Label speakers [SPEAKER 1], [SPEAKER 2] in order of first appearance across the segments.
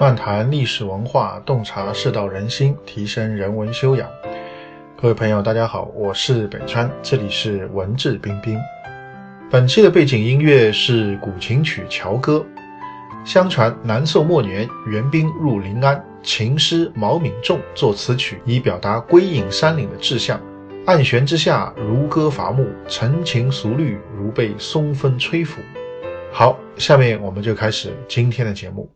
[SPEAKER 1] 漫谈历史文化，洞察世道人心，提升人文修养。各位朋友，大家好，我是北川，这里是文质彬彬。本期的背景音乐是古琴曲《乔歌》。相传南宋末年，元兵入临安，琴师毛敏仲作此曲，以表达归隐山岭的志向。暗弦之下，如歌伐木，陈情俗律，如被松风吹拂。好，下面我们就开始今天的节目。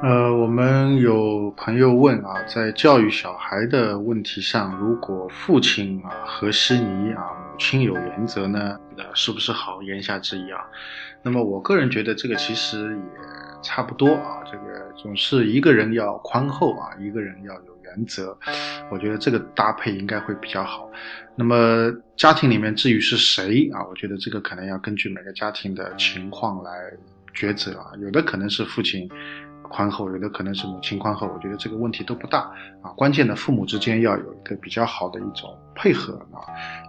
[SPEAKER 1] 呃，我们有朋友问啊，在教育小孩的问题上，如果父亲啊和稀泥啊，母亲有原则呢，那是不是好？言下之意啊，那么我个人觉得这个其实也差不多啊，这个总是一个人要宽厚啊，一个人要有原则，我觉得这个搭配应该会比较好。那么家庭里面至于是谁啊，我觉得这个可能要根据每个家庭的情况来抉择啊，有的可能是父亲。宽厚，有的可能是母亲宽厚，我觉得这个问题都不大啊。关键的父母之间要有一个比较好的一种配合啊，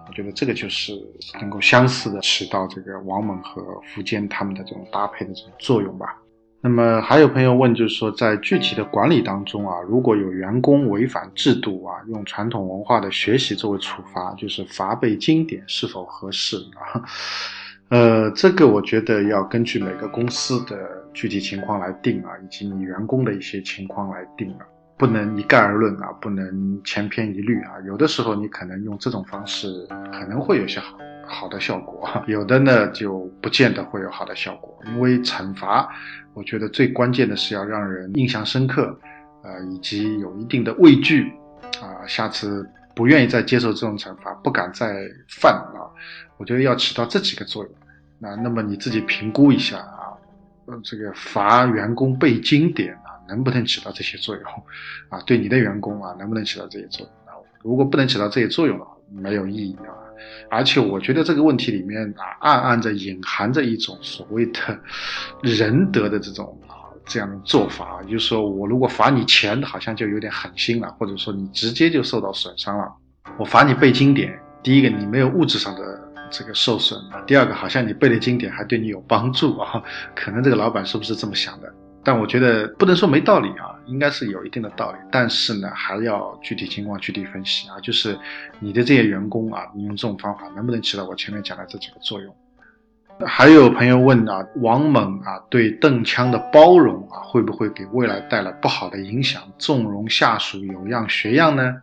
[SPEAKER 1] 我觉得这个就是能够相似的起到这个王猛和苻坚他们的这种搭配的这种作用吧。那么还有朋友问，就是说在具体的管理当中啊，如果有员工违反制度啊，用传统文化的学习作为处罚，就是罚背经典是否合适啊？呃，这个我觉得要根据每个公司的具体情况来定啊，以及你员工的一些情况来定啊，不能一概而论啊，不能千篇一律啊。有的时候你可能用这种方式可能会有些好好的效果，有的呢就不见得会有好的效果。因为惩罚，我觉得最关键的是要让人印象深刻，呃，以及有一定的畏惧啊，下次不愿意再接受这种惩罚，不敢再犯啊。我觉得要起到这几个作用。那那么你自己评估一下啊，这个罚员工背经典啊，能不能起到这些作用？啊，对你的员工啊，能不能起到这些作用？啊，如果不能起到这些作用的话，没有意义啊。而且我觉得这个问题里面啊，暗暗着隐含着一种所谓的仁德的这种啊这样的做法，就是说我如果罚你钱，好像就有点狠心了，或者说你直接就受到损伤了。我罚你背经典，第一个你没有物质上的。这个受损啊，第二个好像你背的经典还对你有帮助啊，可能这个老板是不是这么想的？但我觉得不能说没道理啊，应该是有一定的道理。但是呢，还要具体情况具体分析啊，就是你的这些员工啊，你用这种方法能不能起到我前面讲的这几个作用？还有朋友问啊，王猛啊对邓羌的包容啊，会不会给未来带来不好的影响，纵容下属有样学样呢？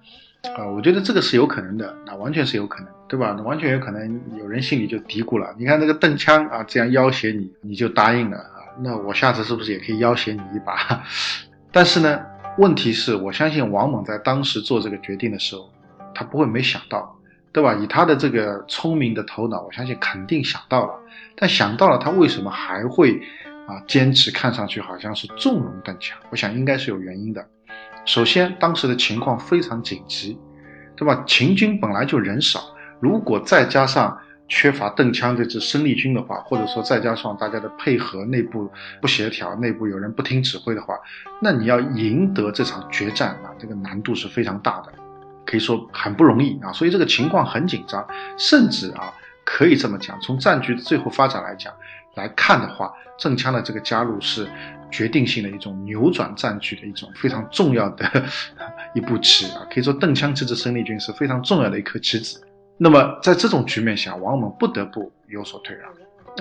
[SPEAKER 1] 啊，我觉得这个是有可能的，那完全是有可能，对吧？完全有可能有人心里就嘀咕了，你看这个邓羌啊，这样要挟你，你就答应了啊，那我下次是不是也可以要挟你一把？但是呢，问题是我相信王猛在当时做这个决定的时候，他不会没想到，对吧？以他的这个聪明的头脑，我相信肯定想到了，但想到了，他为什么还会啊坚持看上去好像是纵容邓羌？我想应该是有原因的。首先，当时的情况非常紧急，对吧？秦军本来就人少，如果再加上缺乏邓枪这支生力军的话，或者说再加上大家的配合内部不协调，内部有人不听指挥的话，那你要赢得这场决战啊，这个难度是非常大的，可以说很不容易啊。所以这个情况很紧张，甚至啊，可以这么讲，从战局最后发展来讲来看的话，邓枪的这个加入是。决定性的一种扭转战局的一种非常重要的 一步棋啊，可以说邓枪这支生力军是非常重要的一颗棋子。那么在这种局面下，王猛不得不有所退让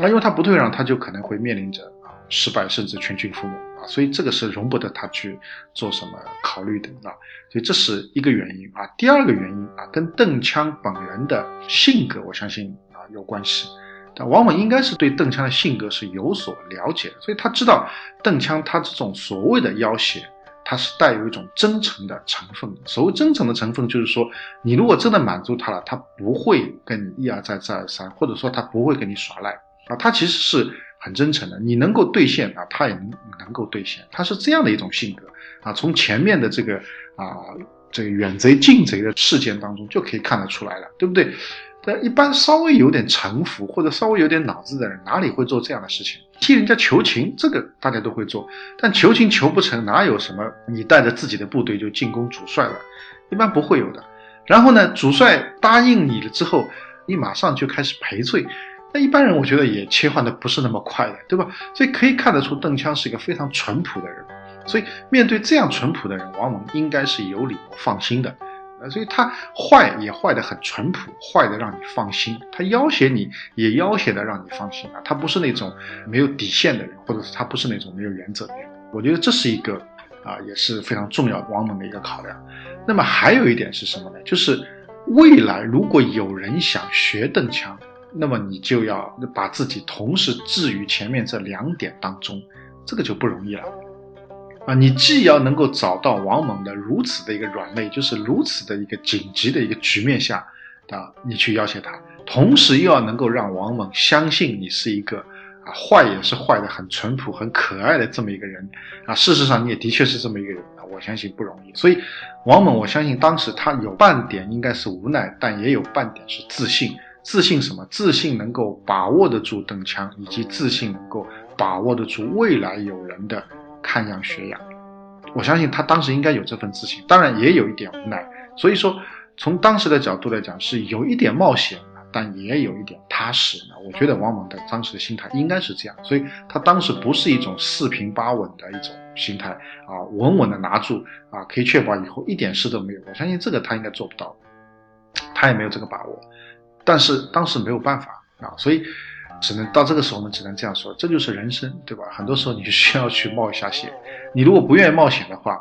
[SPEAKER 1] 啊，因为他不退让，他就可能会面临着啊失败甚至全军覆没啊，所以这个是容不得他去做什么考虑的啊，所以这是一个原因啊。第二个原因啊，跟邓羌本人的性格，我相信啊有关系。但王猛应该是对邓羌的性格是有所了解，所以他知道邓羌他这种所谓的要挟，他是带有一种真诚的成分的。所谓真诚的成分，就是说你如果真的满足他了，他不会跟你一而再再而三，或者说他不会跟你耍赖啊，他其实是很真诚的。你能够兑现啊，他也能能够兑现，他是这样的一种性格啊。从前面的这个啊这个远贼近贼的事件当中就可以看得出来了，对不对？但一般稍微有点城府或者稍微有点脑子的人，哪里会做这样的事情？替人家求情，这个大家都会做。但求情求不成，哪有什么你带着自己的部队就进攻主帅了？一般不会有的。然后呢，主帅答应你了之后，你马上就开始赔罪，那一般人我觉得也切换的不是那么快的，对吧？所以可以看得出邓羌是一个非常淳朴的人，所以面对这样淳朴的人，王猛应该是有理由放心的。呃，所以他坏也坏的很淳朴，坏的让你放心；他要挟你也要挟的让你放心啊。他不是那种没有底线的人，或者是他不是那种没有原则的人。我觉得这是一个啊，也是非常重要王猛的一个考量。那么还有一点是什么呢？就是未来如果有人想学邓强，那么你就要把自己同时置于前面这两点当中，这个就不容易了。啊，你既要能够找到王猛的如此的一个软肋，就是如此的一个紧急的一个局面下，啊，你去要挟他，同时又要能够让王猛相信你是一个啊坏也是坏的很淳朴很可爱的这么一个人，啊，事实上你也的确是这么一个人啊，我相信不容易。所以王猛，我相信当时他有半点应该是无奈，但也有半点是自信。自信什么？自信能够把握得住邓强，以及自信能够把握得住未来有人的。看样学样，我相信他当时应该有这份自信，当然也有一点无奈。所以说，从当时的角度来讲，是有一点冒险，但也有一点踏实。我觉得王猛的当时的心态应该是这样，所以他当时不是一种四平八稳的一种心态啊，稳稳的拿住啊，可以确保以后一点事都没有。我相信这个他应该做不到，他也没有这个把握。但是当时没有办法啊，所以。只能到这个时候，我们只能这样说，这就是人生，对吧？很多时候你需要去冒一下险。你如果不愿意冒险的话，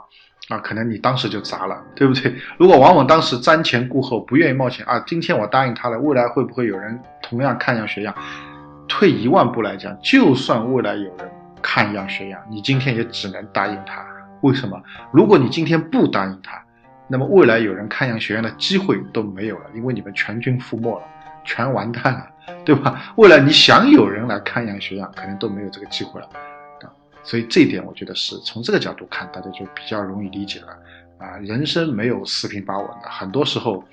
[SPEAKER 1] 啊，可能你当时就砸了，对不对？如果往往当时瞻前顾后，不愿意冒险啊，今天我答应他了，未来会不会有人同样看样学样？退一万步来讲，就算未来有人看样学样，你今天也只能答应他。为什么？如果你今天不答应他，那么未来有人看样学样的机会都没有了，因为你们全军覆没了。全完蛋了，对吧？未来你想有人来看样学样，可能都没有这个机会了，啊，所以这一点我觉得是从这个角度看，大家就比较容易理解了，啊，人生没有四平八稳的，很多时候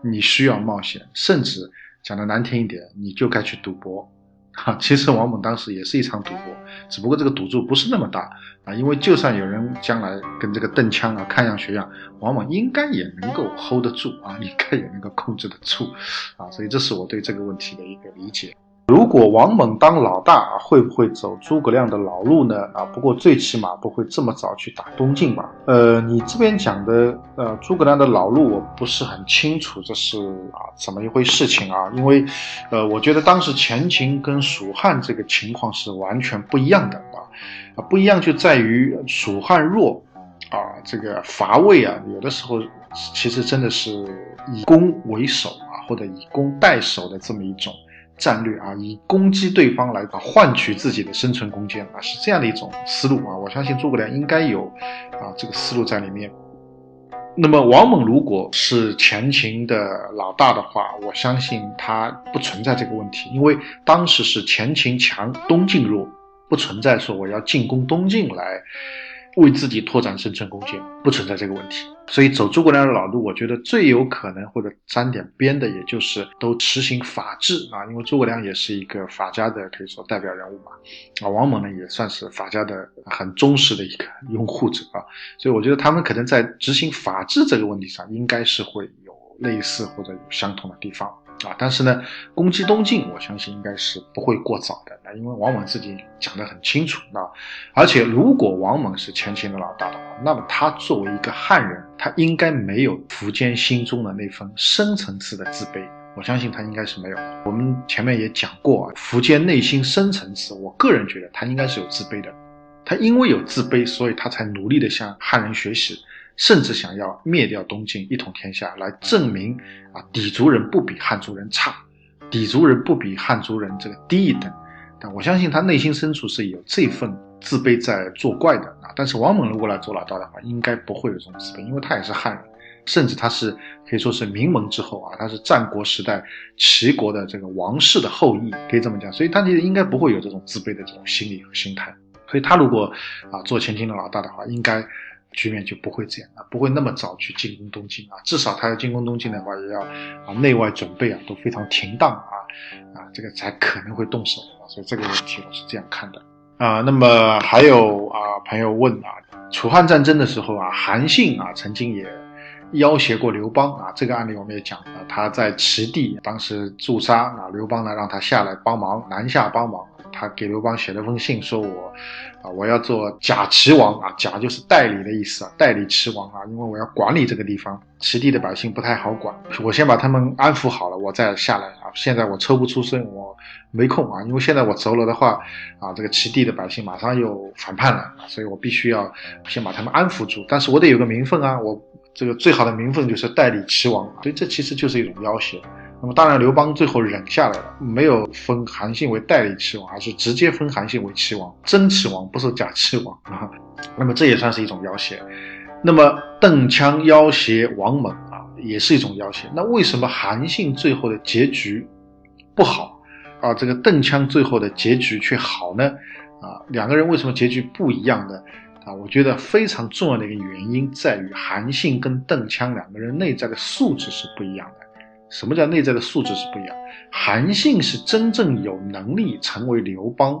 [SPEAKER 1] 你需要冒险，甚至讲的难听一点，你就该去赌博。哈，其实王猛当时也是一场赌博，只不过这个赌注不是那么大啊，因为就算有人将来跟这个邓枪啊看样学样，王猛应该也能够 hold 得住啊，应该也能够控制得住啊，所以这是我对这个问题的一个理解。如果王猛当老大，会不会走诸葛亮的老路呢？啊，不过最起码不会这么早去打东晋吧？呃，你这边讲的呃诸葛亮的老路，我不是很清楚这是啊怎么一回事情啊？因为，呃，我觉得当时前秦跟蜀汉这个情况是完全不一样的啊，啊，不一样就在于蜀汉弱，啊，这个伐魏啊，有的时候其实真的是以攻为守啊，或者以攻代守的这么一种。战略啊，以攻击对方来换取自己的生存空间啊，是这样的一种思路啊。我相信诸葛亮应该有啊这个思路在里面。那么王猛如果是前秦的老大的话，我相信他不存在这个问题，因为当时是前秦强，东晋弱，不存在说我要进攻东晋来。为自己拓展生存空间不存在这个问题，所以走诸葛亮的老路，我觉得最有可能或者沾点边的，也就是都实行法治啊，因为诸葛亮也是一个法家的可以说代表人物嘛，啊，王猛呢也算是法家的很忠实的一个拥护者啊，所以我觉得他们可能在执行法治这个问题上，应该是会有类似或者有相同的地方。啊，但是呢，攻击东晋，我相信应该是不会过早的。那因为王猛自己讲得很清楚啊，而且如果王猛是前秦的老大的话，那么他作为一个汉人，他应该没有苻坚心中的那份深层次的自卑。我相信他应该是没有。我们前面也讲过啊，苻坚内心深层次，我个人觉得他应该是有自卑的。他因为有自卑，所以他才努力的向汉人学习。甚至想要灭掉东晋，一统天下，来证明啊，氐族人不比汉族人差，氐族人不比汉族人这个低一等。但我相信他内心深处是有这份自卑在作怪的啊。但是王猛如果来做老大的话，应该不会有这种自卑，因为他也是汉人，甚至他是可以说是名门之后啊，他是战国时代齐国的这个王室的后裔，可以这么讲，所以他应该不会有这种自卑的这种心理和心态。所以他如果啊做前秦的老大的话，应该。局面就不会这样啊，不会那么早去进攻东晋啊。至少他要进攻东晋的话，也要啊内外准备啊都非常停当啊啊，这个才可能会动手啊。所以这个问题我是这样看的啊。那么还有啊朋友问啊，楚汉战争的时候啊，韩信啊曾经也要挟过刘邦啊。这个案例我们也讲了，他在齐地当时驻扎啊，刘邦呢让他下来帮忙，南下帮忙。他给刘邦写了封信，说我啊，我要做假齐王啊，假就是代理的意思啊，代理齐王啊，因为我要管理这个地方，齐地的百姓不太好管，我先把他们安抚好了，我再下来啊。现在我抽不出身，我没空啊，因为现在我走了的话啊，这个齐地的百姓马上又反叛了，所以我必须要先把他们安抚住，但是我得有个名分啊，我这个最好的名分就是代理齐王，所以这其实就是一种要挟。那么当然，刘邦最后忍下来了，没有封韩信为代理齐王，而是直接封韩信为齐王，真齐王，不是假齐王啊。那么这也算是一种要挟。那么邓羌要挟王猛啊，也是一种要挟。那为什么韩信最后的结局不好啊？这个邓羌最后的结局却好呢？啊，两个人为什么结局不一样呢？啊，我觉得非常重要的一个原因在于韩信跟邓羌两个人内在的素质是不一样的。什么叫内在的素质是不一样？韩信是真正有能力成为刘邦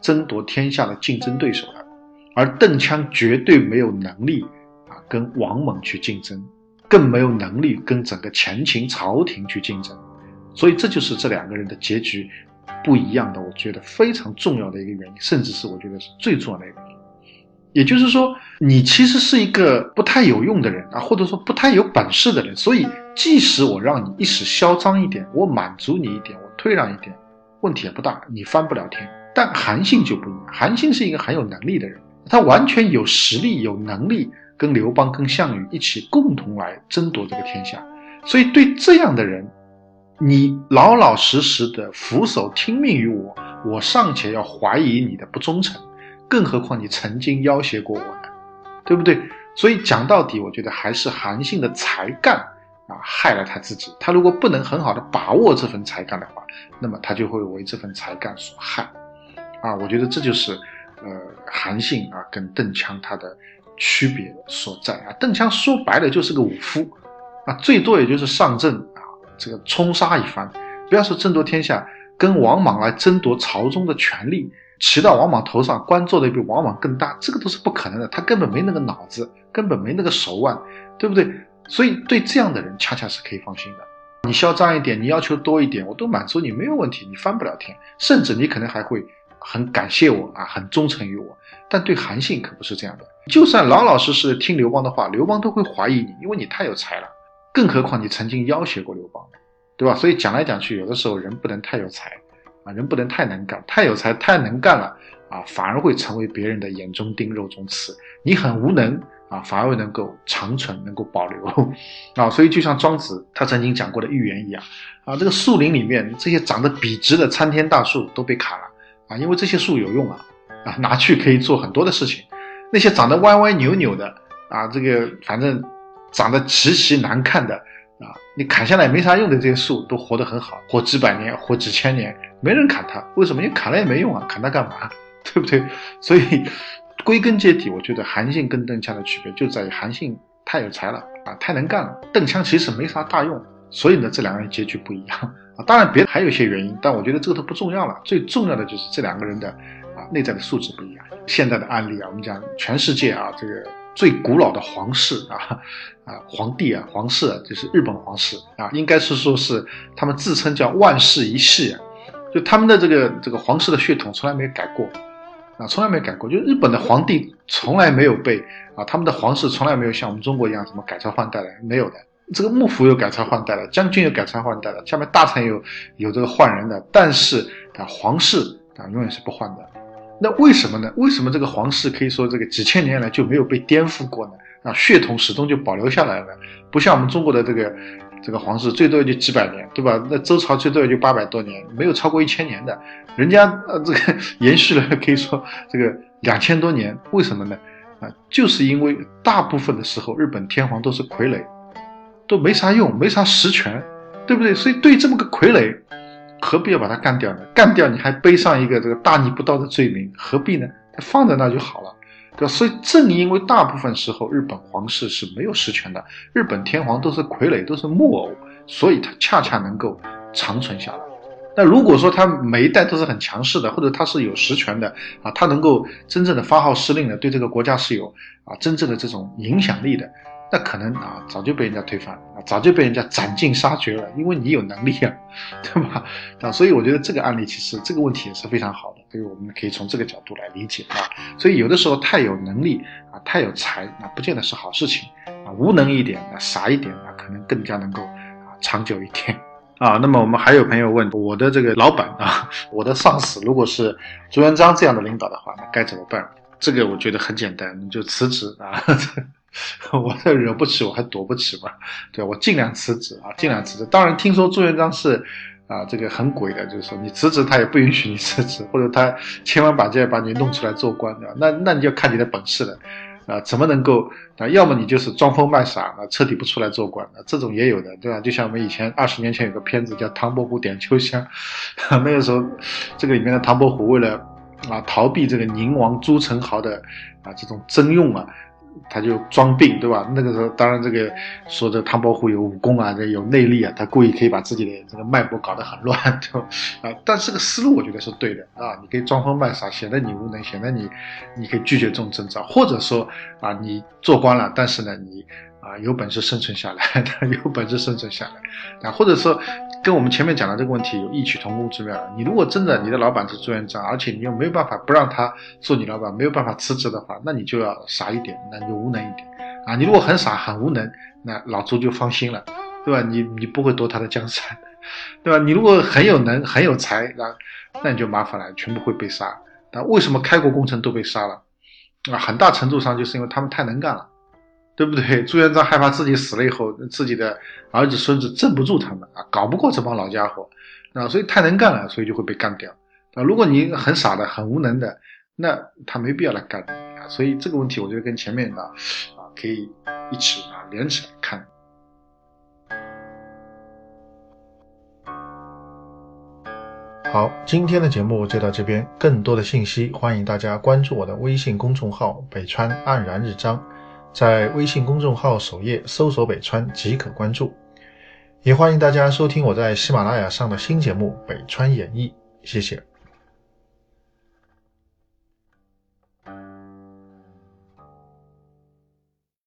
[SPEAKER 1] 争夺天下的竞争对手的，而邓羌绝对没有能力啊跟王猛去竞争，更没有能力跟整个前秦朝廷去竞争，所以这就是这两个人的结局不一样的，我觉得非常重要的一个原因，甚至是我觉得是最重要的一个原因。也就是说，你其实是一个不太有用的人啊，或者说不太有本事的人，所以。即使我让你一时嚣张一点，我满足你一点，我退让一点，问题也不大，你翻不了天。但韩信就不一样，韩信是一个很有能力的人，他完全有实力、有能力跟刘邦、跟项羽一起共同来争夺这个天下。所以对这样的人，你老老实实的俯首听命于我，我尚且要怀疑你的不忠诚，更何况你曾经要挟过我呢？对不对？所以讲到底，我觉得还是韩信的才干。啊，害了他自己。他如果不能很好的把握这份才干的话，那么他就会为这份才干所害。啊，我觉得这就是，呃，韩信啊跟邓羌他的区别所在啊。邓羌说白了就是个武夫，啊，最多也就是上阵啊，这个冲杀一番。不要说争夺天下，跟王莽来争夺朝中的权力，骑到王莽头上，官做的比王莽更大，这个都是不可能的。他根本没那个脑子，根本没那个手腕，对不对？所以，对这样的人，恰恰是可以放心的。你嚣张一点，你要求多一点，我都满足你，没有问题。你翻不了天，甚至你可能还会很感谢我啊，很忠诚于我。但对韩信可不是这样的，就算老老实实听刘邦的话，刘邦都会怀疑你，因为你太有才了。更何况你曾经要挟过刘邦，对吧？所以讲来讲去，有的时候人不能太有才啊，人不能太能干，太有才太能干了啊，反而会成为别人的眼中钉、肉中刺。你很无能。啊，反而能够长存，能够保留 啊，所以就像庄子他曾经讲过的寓言一样啊，这个树林里面这些长得笔直的参天大树都被砍了啊，因为这些树有用啊啊，拿去可以做很多的事情。那些长得歪歪扭扭的啊，这个反正长得极其难看的啊，你砍下来没啥用的这些树都活得很好，活几百年，活几千年，没人砍它，为什么？你砍了也没用啊，砍它干嘛？对不对？所以。归根结底，我觉得韩信跟邓羌的区别就在于韩信太有才了啊，太能干了。邓羌其实没啥大用，所以呢，这两个人结局不一样啊。当然，别的还有一些原因，但我觉得这个都不重要了。最重要的就是这两个人的啊内在的素质不一样。现在的案例啊，我们讲全世界啊，这个最古老的皇室啊啊皇帝啊皇室啊就是日本皇室啊，应该是说是他们自称叫万世一系，就他们的这个这个皇室的血统从来没有改过。啊，从来没改过，就日本的皇帝从来没有被啊，他们的皇室从来没有像我们中国一样什么改朝换代的，没有的。这个幕府有改朝换代的，将军有改朝换代的，下面大臣有有这个换人的，但是啊，皇室啊永远是不换的。那为什么呢？为什么这个皇室可以说这个几千年来就没有被颠覆过呢？啊，血统始终就保留下来了，不像我们中国的这个。这个皇室最多也就几百年，对吧？那周朝最多也就八百多年，没有超过一千年的。人家呃，这个 延续了可以说这个两千多年，为什么呢？啊，就是因为大部分的时候日本天皇都是傀儡，都没啥用，没啥实权，对不对？所以对这么个傀儡，何必要把他干掉呢？干掉你还背上一个这个大逆不道的罪名，何必呢？他放在那就好了。对吧？所以正因为大部分时候日本皇室是没有实权的，日本天皇都是傀儡，都是木偶，所以他恰恰能够长存下来。那如果说他每一代都是很强势的，或者他是有实权的啊，他能够真正的发号施令的，对这个国家是有啊真正的这种影响力的，那可能啊早就被人家推翻了啊，早就被人家斩尽杀绝了，因为你有能力啊，对吧？啊，所以我觉得这个案例其实这个问题也是非常好的，所以我们可以从这个角度来理解啊。所以有的时候太有能力啊，太有才，那不见得是好事情啊。无能一点，那傻一点，那可能更加能够啊长久一点啊。那么我们还有朋友问，我的这个老板啊，我的上司如果是朱元璋这样的领导的话，那该怎么办？这个我觉得很简单，你就辞职啊。我惹不起，我还躲不起嘛？对我尽量辞职啊，尽量辞职。当然，听说朱元璋是啊，这个很鬼的，就是说你辞职，他也不允许你辞职，或者他千方百计把你弄出来做官的。那那你就看你的本事了啊，怎么能够啊？要么你就是装疯卖傻啊，彻底不出来做官啊，这种也有的，对吧？就像我们以前二十年前有个片子叫《唐伯虎点秋香》，那个时候这个里面的唐伯虎为了啊逃避这个宁王朱宸濠的啊这种征用啊。他就装病，对吧？那个时候，当然这个说这唐伯虎有武功啊，这有内力啊，他故意可以把自己的这个脉搏搞得很乱，对吧？啊，但这个思路我觉得是对的啊，你可以装疯卖傻，显得你无能，显得你你可以拒绝这种征召，或者说啊，你做官了，但是呢，你。啊，有本事生存下来，有本事生存下来，啊，或者说跟我们前面讲的这个问题有异曲同工之妙。你如果真的你的老板是朱元璋，而且你又没有办法不让他做你老板，没有办法辞职的话，那你就要傻一点，那你就无能一点啊。你如果很傻很无能，那老朱就放心了，对吧？你你不会夺他的江山，对吧？你如果很有能很有才，那那你就麻烦了，全部会被杀。那为什么开国功臣都被杀了？啊，很大程度上就是因为他们太能干了。对不对？朱元璋害怕自己死了以后，自己的儿子孙子镇不住他们啊，搞不过这帮老家伙啊，所以太能干了，所以就会被干掉啊。如果你很傻的、很无能的，那他没必要来干啊。所以这个问题，我觉得跟前面的啊可以一起啊连起来看。好，今天的节目就到这边，更多的信息欢迎大家关注我的微信公众号“北川黯然日章”。在微信公众号首页搜索“北川”即可关注，也欢迎大家收听我在喜马拉雅上的新节目《北川演义》，谢谢。